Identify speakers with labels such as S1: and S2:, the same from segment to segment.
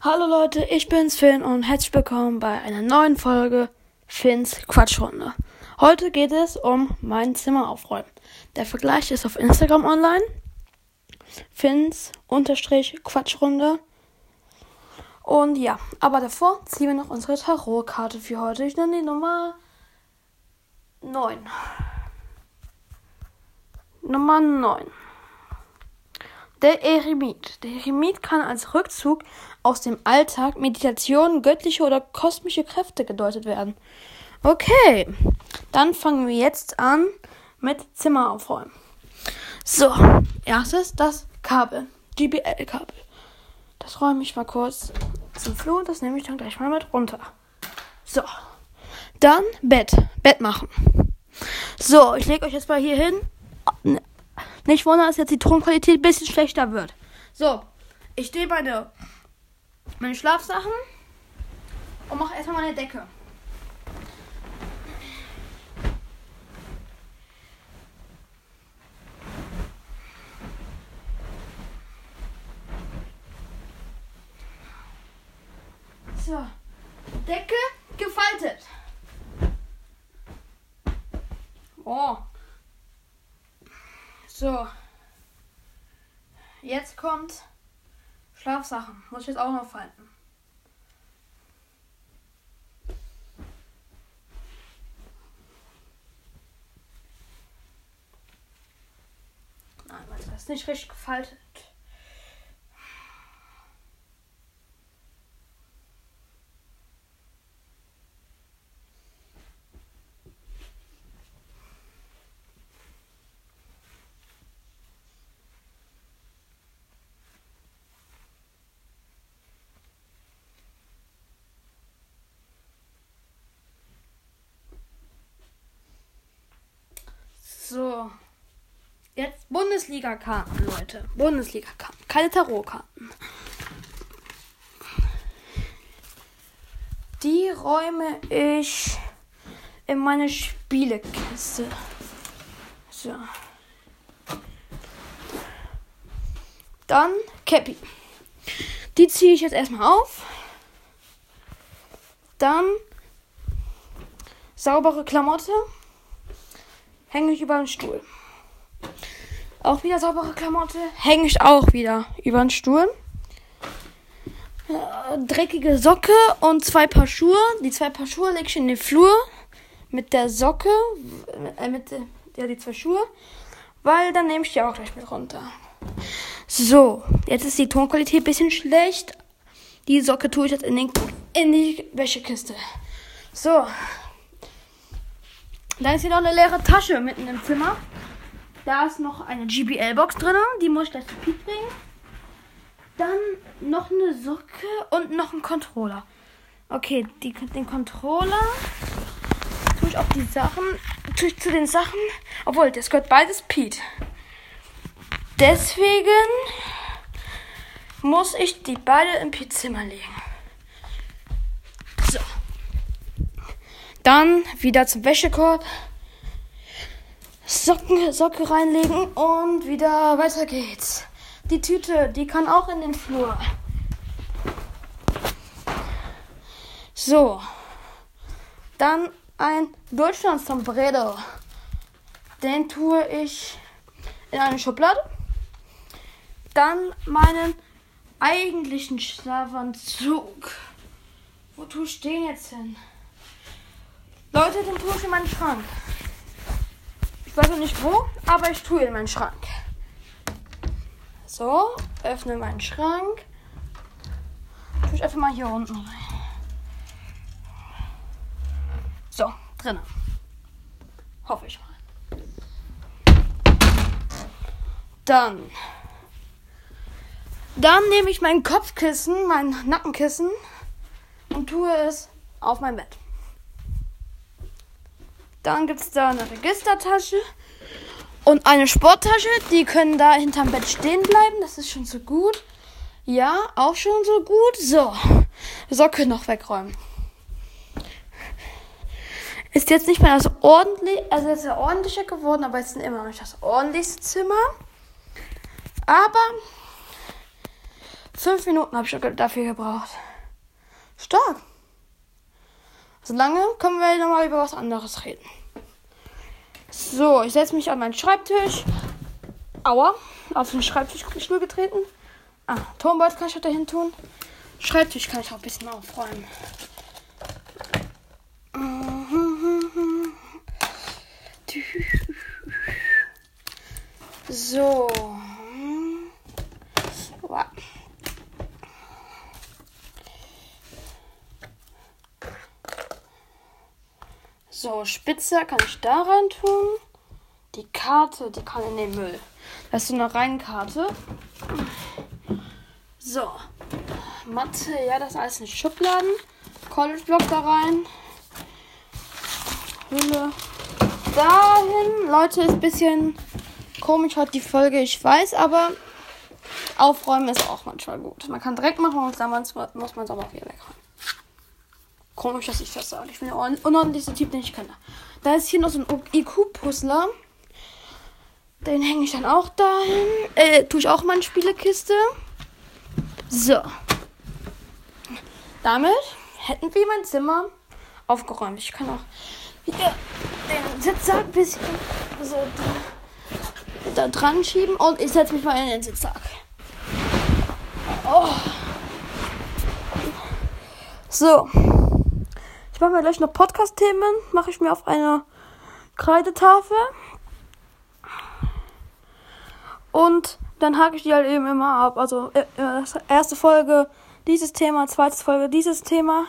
S1: Hallo Leute, ich bin's Finn und herzlich willkommen bei einer neuen Folge Finns Quatschrunde. Heute geht es um mein Zimmer aufräumen. Der Vergleich ist auf Instagram online. Finns unterstrich Quatschrunde. Und ja, aber davor ziehen wir noch unsere Tarotkarte für heute. Ich nenne die Nummer 9. Nummer 9. Der Eremit. Der Eremit kann als Rückzug aus dem Alltag, Meditation, göttliche oder kosmische Kräfte gedeutet werden. Okay, dann fangen wir jetzt an mit Zimmer aufräumen. So, erstes das Kabel, GBL-Kabel. Das räume ich mal kurz zum Flur, das nehme ich dann gleich mal mit runter. So, dann Bett, Bett machen. So, ich lege euch jetzt mal hier hin. Nicht wundern, dass jetzt die Tonqualität ein bisschen schlechter wird. So, ich stehe meine, meine Schlafsachen und mache erstmal meine Decke. So, Decke gefaltet. Oh. So. Jetzt kommt Schlafsachen. Muss ich jetzt auch noch falten. Nein, das ist nicht richtig gefaltet. So. Jetzt Bundesliga-Karten, Leute. Bundesliga-Karten. Keine Tarotkarten. Die räume ich in meine Spielekiste. So. Dann Cappy. Die ziehe ich jetzt erstmal auf. Dann saubere Klamotte hänge ich über den Stuhl. Auch wieder saubere Klamotte, hänge ich auch wieder über den Stuhl. Äh, dreckige Socke und zwei Paar Schuhe. Die zwei Paar Schuhe lege ich in den Flur mit der Socke, äh, mit der, ja, die zwei Schuhe, weil dann nehme ich die auch gleich mit runter. So, jetzt ist die Tonqualität ein bisschen schlecht. Die Socke tue ich jetzt in, den, in die Wäschekiste. So, da ist hier noch eine leere Tasche mitten im Zimmer. Da ist noch eine GBL-Box drin. Die muss ich gleich zu Pete bringen. Dann noch eine Socke und noch ein Controller. Okay, die, den Controller tue ich auf die Sachen. Tue ich zu den Sachen. Obwohl, das gehört beides Pete. Deswegen muss ich die beide im Pete-Zimmer legen. So. Dann wieder zum Wäschekorb. Socken, Socke reinlegen und wieder weiter geht's. Die Tüte, die kann auch in den Flur. So. Dann ein Deutschland-Sombrero. Den tue ich in eine Schublade. Dann meinen eigentlichen Schlafanzug. Wo tue ich den jetzt hin? Leute, den tue ich in meinen Schrank. Ich weiß noch nicht wo, aber ich tue in meinen Schrank. So, öffne meinen Schrank. Tue ich einfach mal hier unten rein. So, drinnen. Hoffe ich mal. Dann. Dann nehme ich mein Kopfkissen, mein Nackenkissen und tue es auf mein Bett. Dann gibt es da eine Registertasche und eine Sporttasche. Die können da hinterm Bett stehen bleiben. Das ist schon so gut. Ja, auch schon so gut. So, Socke noch wegräumen. Ist jetzt nicht mehr das ordentlich, also ja ordentlicher geworden, aber es ist immer noch nicht das ordentlichste Zimmer. Aber Fünf Minuten habe ich dafür gebraucht. Stark. Solange können wir nochmal über was anderes reden. So, ich setze mich an meinen Schreibtisch. Aua, auf den Schreibtischstuhl getreten. Ah, Tonbeutel kann ich auch dahin tun. Schreibtisch kann ich auch ein bisschen aufräumen. So. So, Spitze kann ich da rein tun. Die Karte, die kann in den Müll. Das ist so eine Reinkarte. So. Mathe, ja, das ist alles in Schubladen. College Block da rein. Hülle. Dahin. Leute, ist ein bisschen komisch heute die Folge, ich weiß, aber aufräumen ist auch manchmal gut. Man kann direkt machen und dann muss man es aber auch wieder wegräumen. Komisch, dass ich das sage. Ich bin der unordentlichste Typ, den ich kenne. Da ist hier noch so ein IQ-Puzzler. Den hänge ich dann auch dahin. Äh, tue ich auch mal in Spielekiste. So. Damit hätten wir mein Zimmer aufgeräumt. Ich kann auch hier den Sitzsack ein bisschen so da, da dran schieben und ich setze mich mal in den Sitzsack. Oh. So. Ich mache mir gleich noch Podcast-Themen. Mache ich mir auf eine Kreidetafel. Und dann hake ich die halt eben immer ab. Also äh, äh erste Folge dieses Thema, zweite Folge dieses Thema.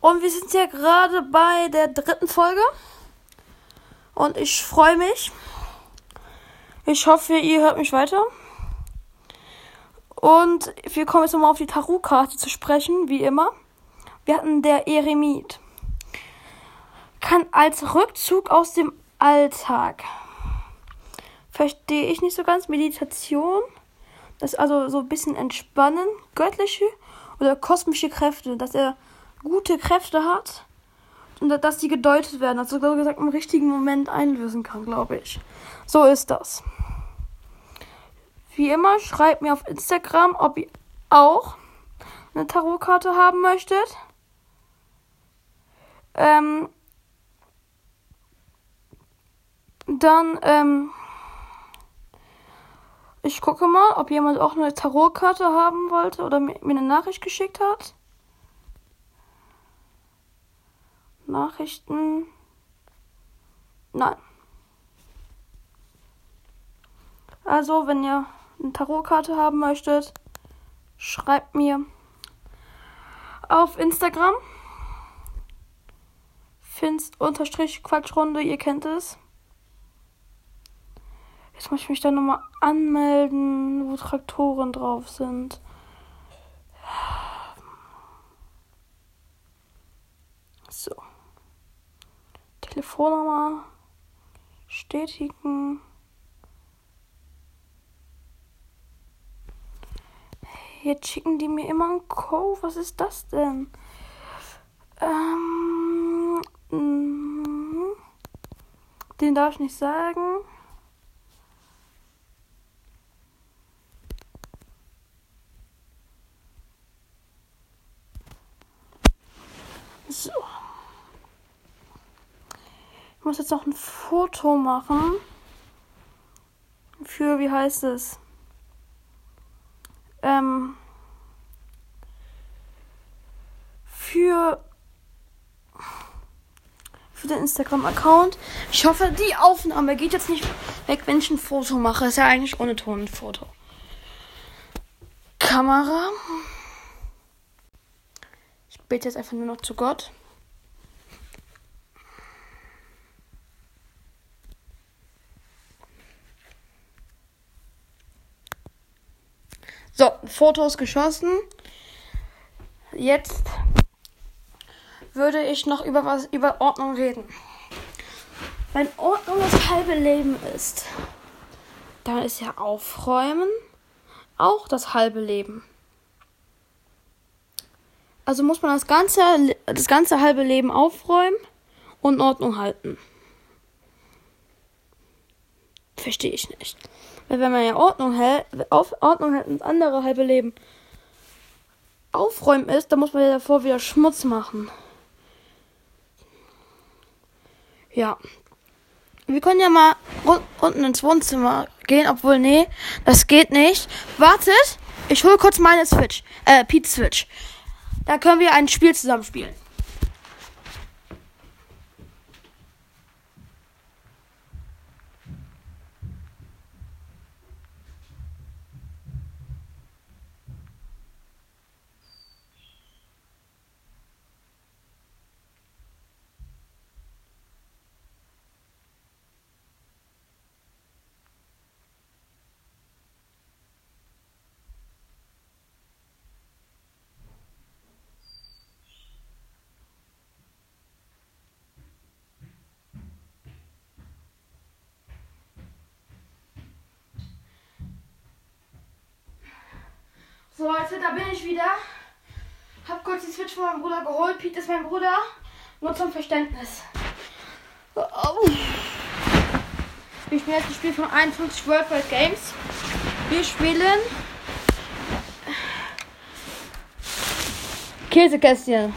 S1: Und wir sind ja gerade bei der dritten Folge. Und ich freue mich. Ich hoffe, ihr hört mich weiter. Und wir kommen jetzt nochmal auf die Tarotkarte zu sprechen, wie immer. Wir hatten der Eremit. Kann als Rückzug aus dem Alltag. Verstehe ich nicht so ganz. Meditation. Das ist also so ein bisschen entspannen. Göttliche oder kosmische Kräfte. Dass er gute Kräfte hat. Und dass die gedeutet werden. Also so gesagt im richtigen Moment einlösen kann, glaube ich. So ist das. Wie immer, schreibt mir auf Instagram, ob ihr auch eine Tarotkarte haben möchtet. Ähm, dann, ähm, ich gucke mal, ob jemand auch eine Tarotkarte haben wollte oder mir, eine Nachricht geschickt hat. Nachrichten. Nein. Also, wenn ihr eine Tarotkarte haben möchtet, schreibt mir auf Instagram. Finst unterstrich Quatschrunde, ihr kennt es. Jetzt muss ich mich dann nochmal anmelden, wo Traktoren drauf sind. So. Telefonnummer. Stetigen. Jetzt schicken die mir immer einen Code. Was ist das denn? Ähm. Den darf ich nicht sagen. So. Ich muss jetzt noch ein Foto machen. Für, wie heißt es? Ähm. Für für den Instagram-Account. Ich hoffe, die Aufnahme geht jetzt nicht weg, wenn ich ein Foto mache. Ist ja eigentlich ohne Ton ein Foto. Kamera. Ich bete jetzt einfach nur noch zu Gott. So, Fotos geschossen. Jetzt würde ich noch über was über Ordnung reden. Wenn Ordnung das halbe Leben ist, dann ist ja Aufräumen auch das halbe Leben. Also muss man das ganze, das ganze halbe Leben aufräumen und Ordnung halten. Verstehe ich nicht. Weil wenn man ja Ordnung hält, auf Ordnung hält, das andere halbe Leben Aufräumen ist, dann muss man ja davor wieder Schmutz machen. Ja. Wir können ja mal unten ins Wohnzimmer gehen, obwohl, nee, das geht nicht. Wartet, ich hole kurz meine Switch, äh, Pete Switch. Da können wir ein Spiel zusammen spielen. So Leute, da bin ich wieder. Hab kurz die Switch von meinem Bruder geholt. Pete ist mein Bruder. Nur zum Verständnis. Oh. Wir spielen jetzt das Spiel von 51 Worldwide Games. Wir spielen Käsekästchen.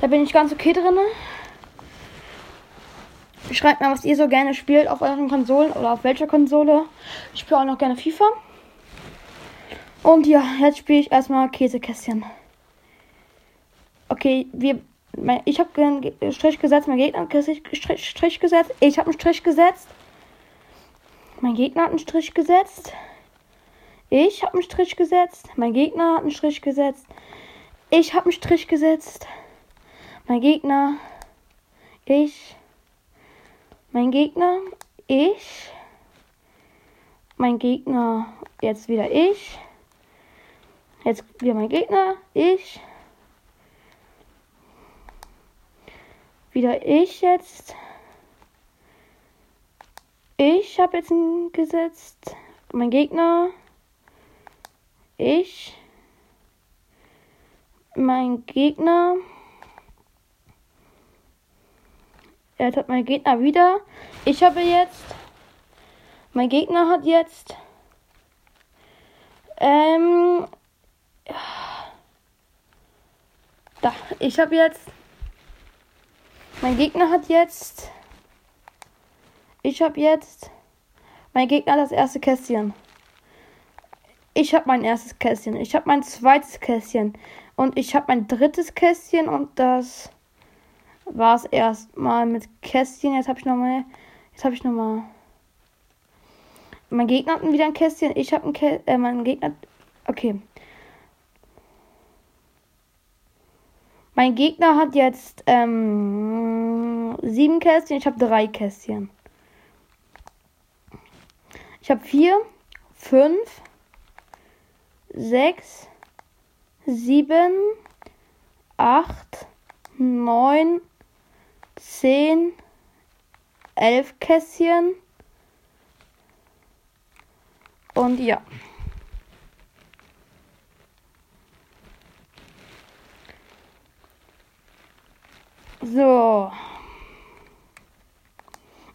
S1: Da bin ich ganz okay drin. Schreibt mir, was ihr so gerne spielt auf euren Konsolen oder auf welcher Konsole. Ich spiele auch noch gerne FIFA. Und ja, jetzt spiele ich erstmal Käsekästchen. Okay, wir. Ich habe einen Strich gesetzt, mein Gegner hat einen Strich, Strich gesetzt. Ich habe einen Strich gesetzt. Mein Gegner hat einen Strich gesetzt. Ich habe einen Strich gesetzt. Mein Gegner hat einen Strich gesetzt. Ich habe einen Strich gesetzt. Mein Gegner. Ich. Mein Gegner. Ich. Mein Gegner. Jetzt wieder ich. Jetzt wieder mein Gegner. Ich. Wieder ich jetzt. Ich habe jetzt ihn gesetzt. Mein Gegner. Ich. Mein Gegner. Er hat mein Gegner wieder. Ich habe jetzt. Mein Gegner hat jetzt. Ähm, da, ich habe jetzt. Mein Gegner hat jetzt. Ich habe jetzt. Mein Gegner das erste Kästchen. Ich habe mein erstes Kästchen. Ich habe mein zweites Kästchen. Und ich habe mein drittes Kästchen. Und das war es erstmal mit Kästchen. Jetzt habe ich nochmal. Jetzt habe ich nochmal. Mein Gegner hat wieder ein Kästchen. Ich habe ein Kästchen. Äh, mein Gegner. Okay. Mein Gegner hat jetzt ähm, sieben Kästchen, ich habe drei Kästchen. Ich habe vier, fünf, sechs, sieben, acht, neun, zehn, elf Kästchen. Und ja. So.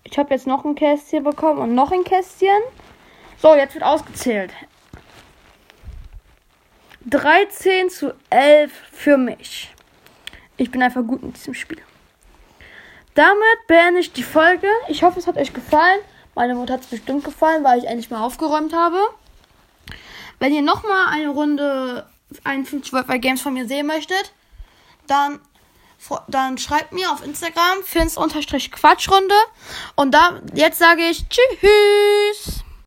S1: Ich habe jetzt noch ein Kästchen bekommen und noch ein Kästchen. So, jetzt wird ausgezählt. 13 zu 11 für mich. Ich bin einfach gut in diesem Spiel. Damit beende ich die Folge. Ich hoffe, es hat euch gefallen. Meine Mutter hat es bestimmt gefallen, weil ich endlich mal aufgeräumt habe. Wenn ihr nochmal eine Runde 51 World Games von mir sehen möchtet, dann dann schreibt mir auf Instagram fins-quatschrunde. Und da, jetzt sage ich Tschüss.